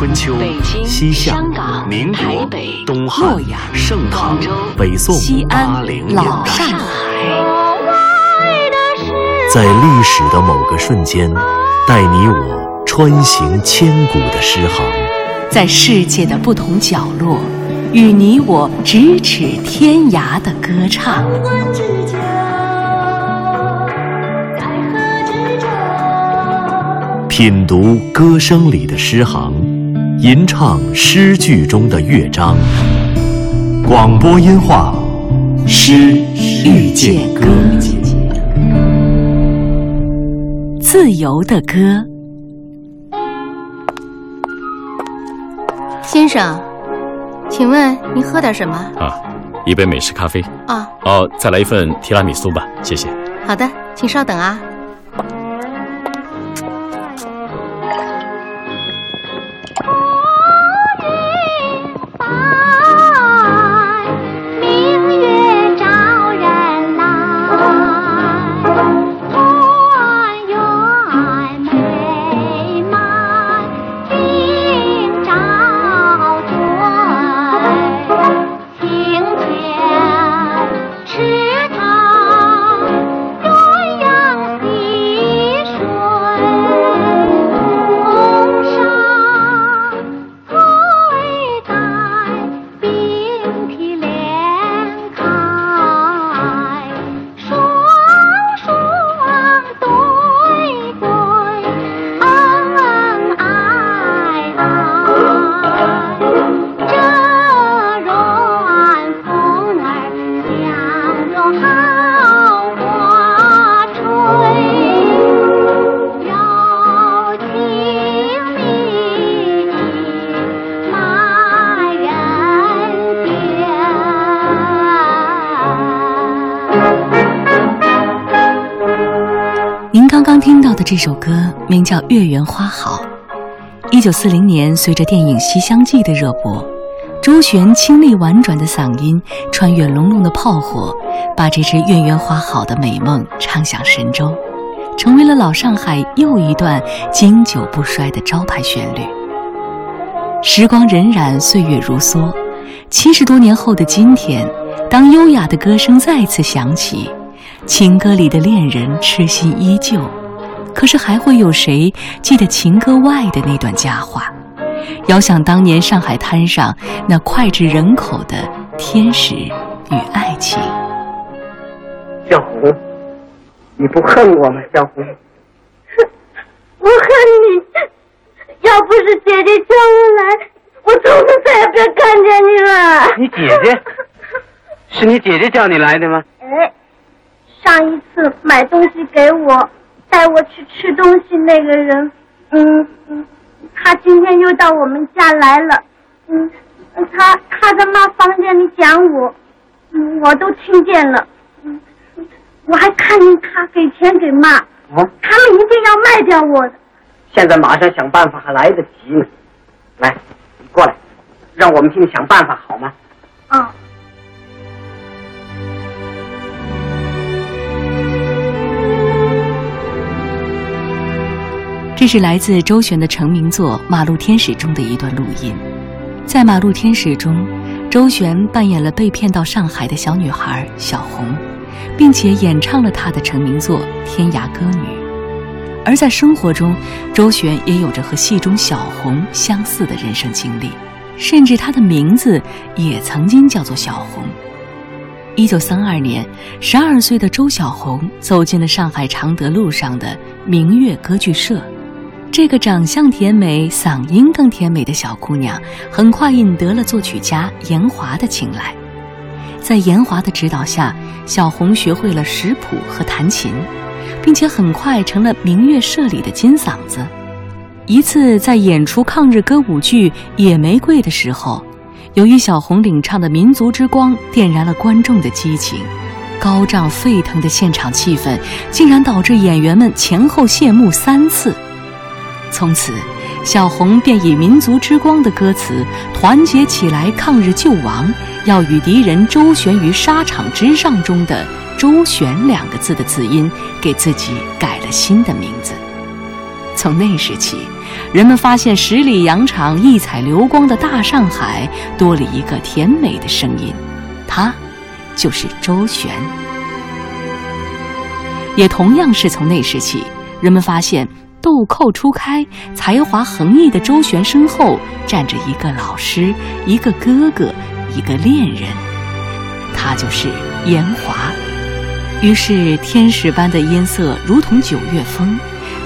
春秋、西夏、民国、东汉、盛唐、北宋、西安、老上海，在历史的某个瞬间，带你我穿行千古的诗行；在世界的不同角落，与你我咫尺天涯的歌唱。品读歌声里的诗行，吟唱诗句中的乐章。广播音画，诗遇见歌，自由的歌。先生，请问您喝点什么？啊，一杯美式咖啡。啊。哦，再来一份提拉米苏吧，谢谢。好的，请稍等啊。这首歌名叫《月圆花好》。一九四零年，随着电影《西厢记》的热播，周璇清丽婉转的嗓音穿越隆隆的炮火，把这支《月圆花好》的美梦唱响神州，成为了老上海又一段经久不衰的招牌旋律。时光荏苒，岁月如梭，七十多年后的今天，当优雅的歌声再次响起，情歌里的恋人痴心依旧。可是还会有谁记得情歌外的那段佳话？遥想当年上海滩上那脍炙人口的天使与爱情。小红，你不恨我吗？小红，我恨你。要不是姐姐叫我来，我从此再也别看见你了。你姐姐？是你姐姐叫你来的吗？哎，上一次买东西给我。带我去吃东西那个人，嗯嗯，他今天又到我们家来了，嗯，他他在妈房间里讲我，我都听见了，嗯，我还看见他给钱给妈，哦，他们一定要卖掉我的。现在马上想办法还来得及呢，来，你过来，让我们替你想办法好吗？啊。这是来自周璇的成名作《马路天使》中的一段录音。在《马路天使》中，周璇扮演了被骗到上海的小女孩小红，并且演唱了她的成名作《天涯歌女》。而在生活中，周璇也有着和戏中小红相似的人生经历，甚至她的名字也曾经叫做小红。一九三二年，十二岁的周小红走进了上海常德路上的明月歌剧社。这个长相甜美、嗓音更甜美的小姑娘，很快引得了作曲家严华的青睐。在严华的指导下，小红学会了识谱和弹琴，并且很快成了明月社里的金嗓子。一次在演出抗日歌舞剧《野玫瑰》的时候，由于小红领唱的《民族之光》点燃了观众的激情，高涨沸腾的现场气氛竟然导致演员们前后谢幕三次。从此，小红便以“民族之光”的歌词“团结起来抗日救亡，要与敌人周旋于沙场之上”中的“周旋”两个字的字音，给自己改了新的名字。从那时起，人们发现十里洋场异彩流光的大上海多了一个甜美的声音，他就是周旋。也同样是从那时起，人们发现豆蔻初开、才华横溢的周旋身后站着一个老师、一个哥哥、一个恋人，他就是严华。于是，天使般的音色如同九月风，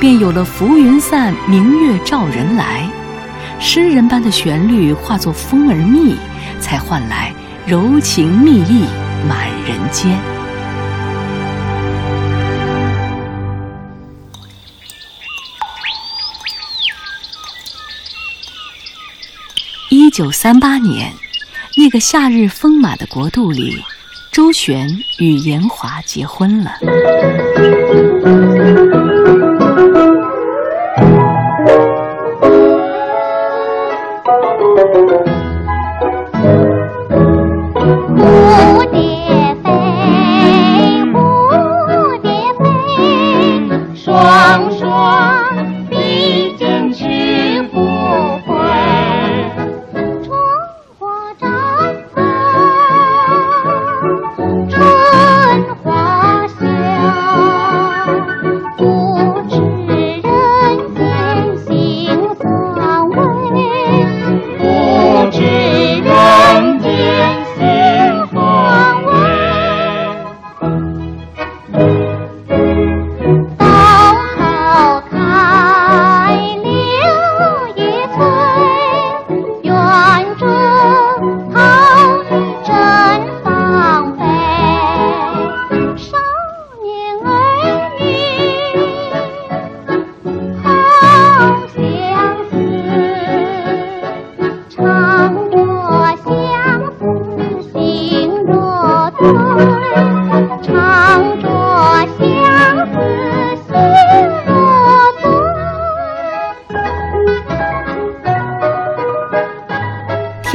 便有了浮云散，明月照人来；诗人般的旋律化作风儿密，才换来柔情蜜意满人间。九三八年，那个夏日丰满的国度里。周旋与严华结婚了。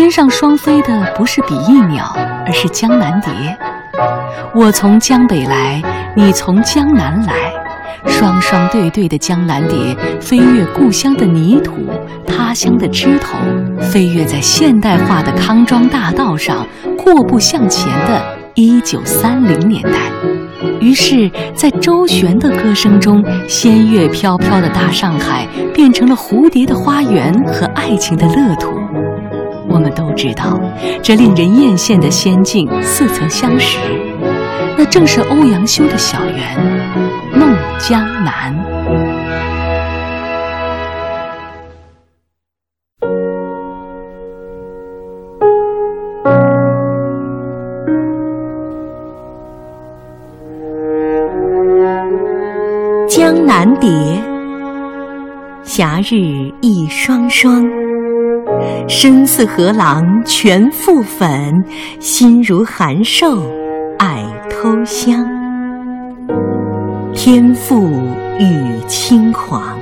天上双飞的不是比翼鸟，而是江南蝶。我从江北来，你从江南来，双双对对的江南蝶飞越故乡的泥土、他乡的枝头，飞跃在现代化的康庄大道上，阔步向前的一九三零年代。于是，在周旋的歌声中，仙乐飘飘的大上海变成了蝴蝶的花园和爱情的乐土。都知道，这令人艳羡的仙境似曾相识，那正是欧阳修的小园《梦江南》。江南蝶，霞日一双双。身似河郎全覆粉，心如函授爱偷香。天赋与轻狂，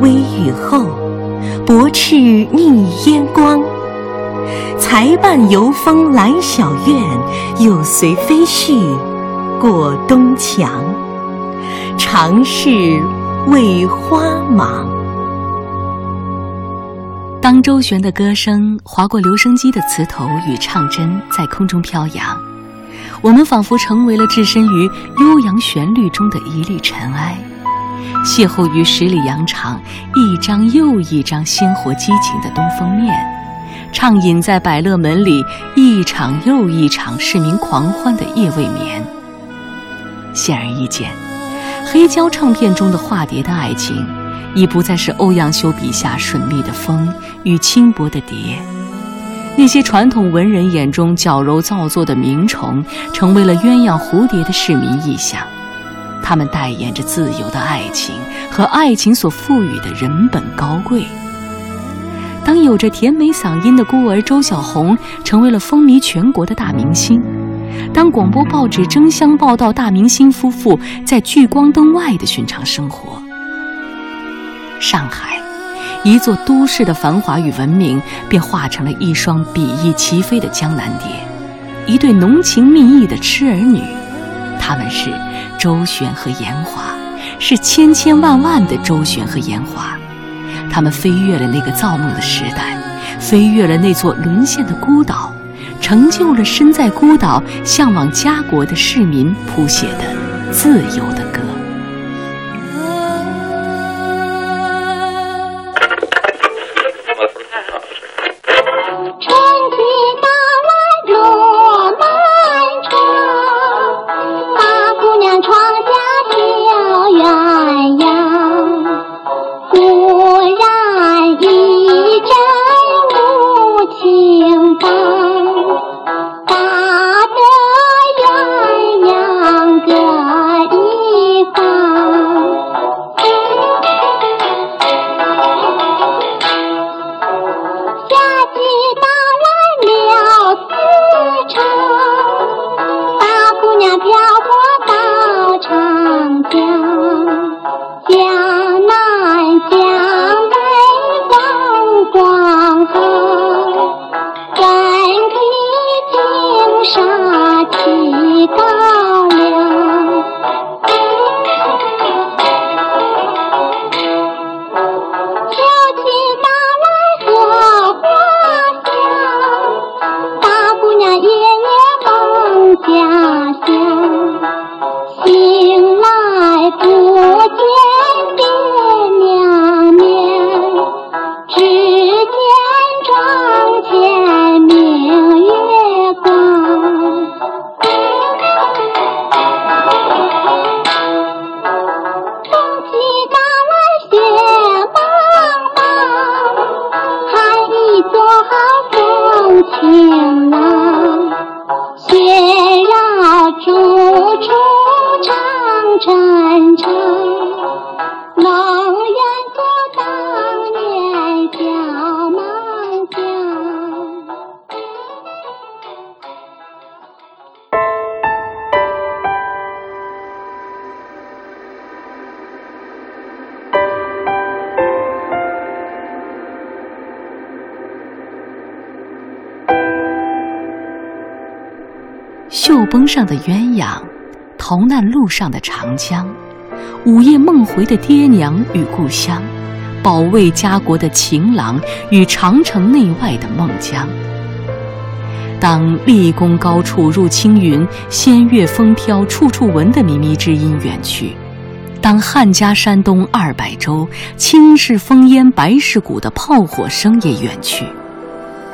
微雨后，薄翅逆烟光。才伴游风来小院，又随飞絮过东墙。常是为花忙。当周旋的歌声划过留声机的磁头与唱针，在空中飘扬，我们仿佛成为了置身于悠扬旋律中的一粒尘埃，邂逅于十里洋场一张又一张鲜活激情的东风面，畅饮在百乐门里一场又一场市民狂欢的夜未眠。显而易见，黑胶唱片中的化蝶的爱情。已不再是欧阳修笔下顺利的风与轻薄的蝶，那些传统文人眼中矫揉造作的鸣虫，成为了鸳鸯蝴蝶的市民意象。他们代言着自由的爱情和爱情所赋予的人本高贵。当有着甜美嗓音的孤儿周小红成为了风靡全国的大明星，当广播报纸争相报道大明星夫妇在聚光灯外的寻常生活。上海，一座都市的繁华与文明，便化成了一双比翼齐飞的江南蝶，一对浓情蜜意的痴儿女。他们是周旋和严华，是千千万万的周旋和严华。他们飞越了那个造梦的时代，飞越了那座沦陷的孤岛，成就了身在孤岛向往家国的市民谱写的自由的歌。上的鸳鸯，逃难路上的长江，午夜梦回的爹娘与故乡，保卫家国的情郎与长城内外的孟姜。当立功高处入青云，仙乐风飘处处闻的靡靡之音远去；当汉家山东二百州，青是烽烟白是鼓的炮火声也远去，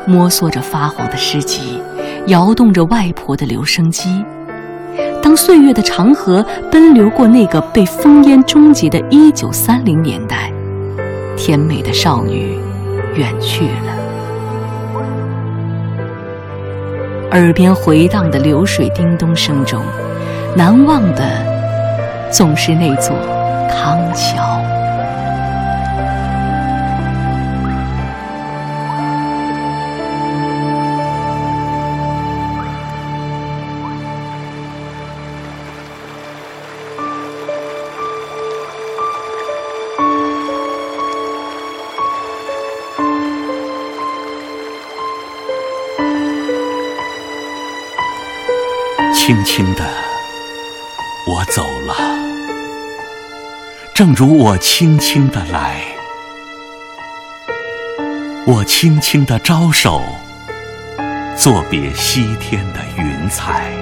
摸索着发黄的诗集。摇动着外婆的留声机，当岁月的长河奔流过那个被烽烟终结的1930年代，甜美的少女远去了，耳边回荡的流水叮咚声中，难忘的总是那座康桥。轻轻的，我走了，正如我轻轻的来。我轻轻的招手，作别西天的云彩。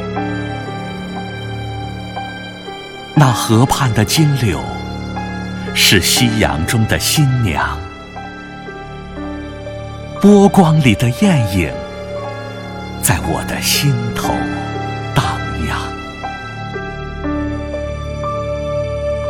那河畔的金柳，是夕阳中的新娘。波光里的艳影，在我的心头。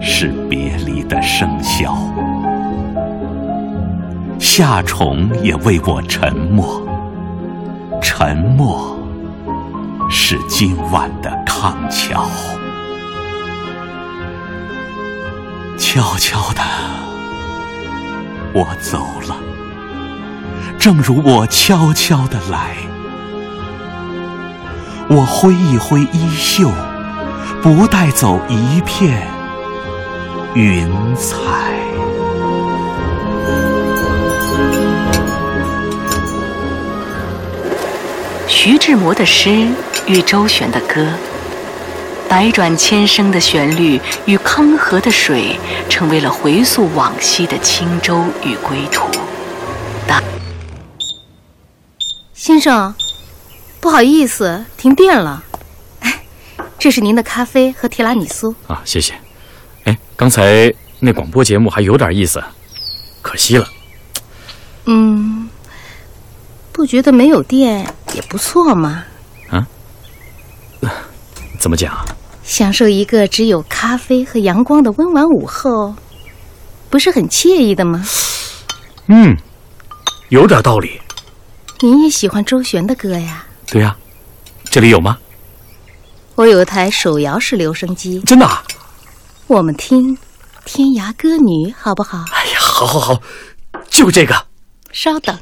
是别离的笙箫，夏虫也为我沉默，沉默是今晚的康桥。悄悄的，我走了，正如我悄悄的来。我挥一挥衣袖。不带走一片云彩。徐志摩的诗与周璇的歌，百转千声的旋律与康河的水，成为了回溯往昔的轻舟与归途。大先生，不好意思，停电了。哎这是您的咖啡和提拉米苏啊，谢谢。哎，刚才那广播节目还有点意思，可惜了。嗯，不觉得没有电也不错吗？啊？怎么讲？享受一个只有咖啡和阳光的温婉午后，不是很惬意的吗？嗯，有点道理。您也喜欢周璇的歌呀？对呀，这里有吗？我有台手摇式留声机，真的。我们听《天涯歌女》好不好？哎呀，好，好，好，就这个。稍等。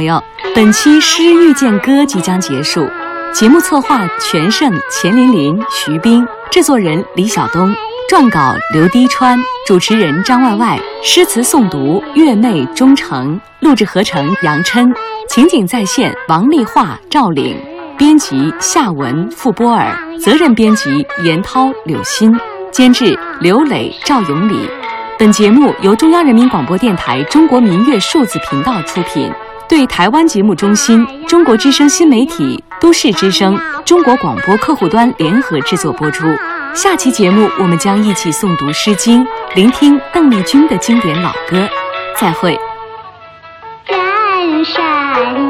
朋友，本期《诗遇见歌》即将结束。节目策划：全胜、钱琳琳、徐冰；制作人：李晓东；撰稿：刘滴川；主持人：张外外；诗词诵读：月妹、钟诚；录制合成：杨琛；情景再现：王丽华、赵岭；编辑：夏文、傅波尔；责任编辑：严涛、柳鑫；监制：刘磊、赵永礼。本节目由中央人民广播电台中国民乐数字频道出品。对台湾节目中心、中国之声新媒体、都市之声、中国广播客户端联合制作播出。下期节目，我们将一起诵读《诗经》，聆听邓丽君的经典老歌。再会。人山。